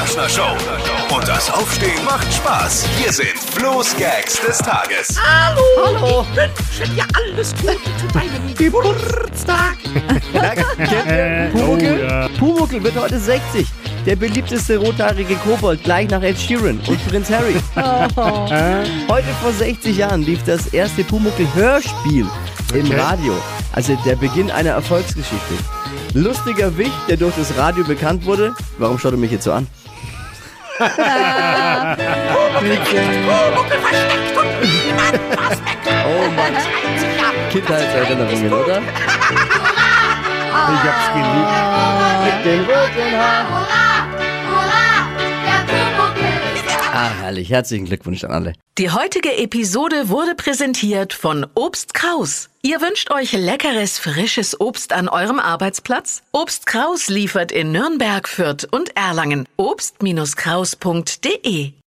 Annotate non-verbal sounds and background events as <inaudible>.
Kerschner Show. Und das Aufstehen macht Spaß. Hier sind Flo's Gags des Tages. Hallo, Hallo. ich wünsche dir alles Gute zu deinem Geburtstag. Pumuckl? Pumuckl wird heute 60. Der beliebteste rothaarige Kobold, gleich nach Ed Sheeran und Prinz Harry. <laughs> Heute vor 60 Jahren lief das erste Pumuckl-Hörspiel im Radio. Also der Beginn einer Erfolgsgeschichte. Lustiger Wicht, der durch das Radio bekannt wurde. Warum schaut er mich jetzt so an? Oh Mann, 30 Jahre. Kindheitserinnerungen, oder? Ich hab's geliebt. Mit den roten Haaren. Ah, herrlich. Herzlichen Glückwunsch an alle. Die heutige Episode wurde präsentiert von Obst Kraus. Ihr wünscht euch leckeres, frisches Obst an eurem Arbeitsplatz? Obst Kraus liefert in Nürnberg, Fürth und Erlangen. Obst-Kraus.de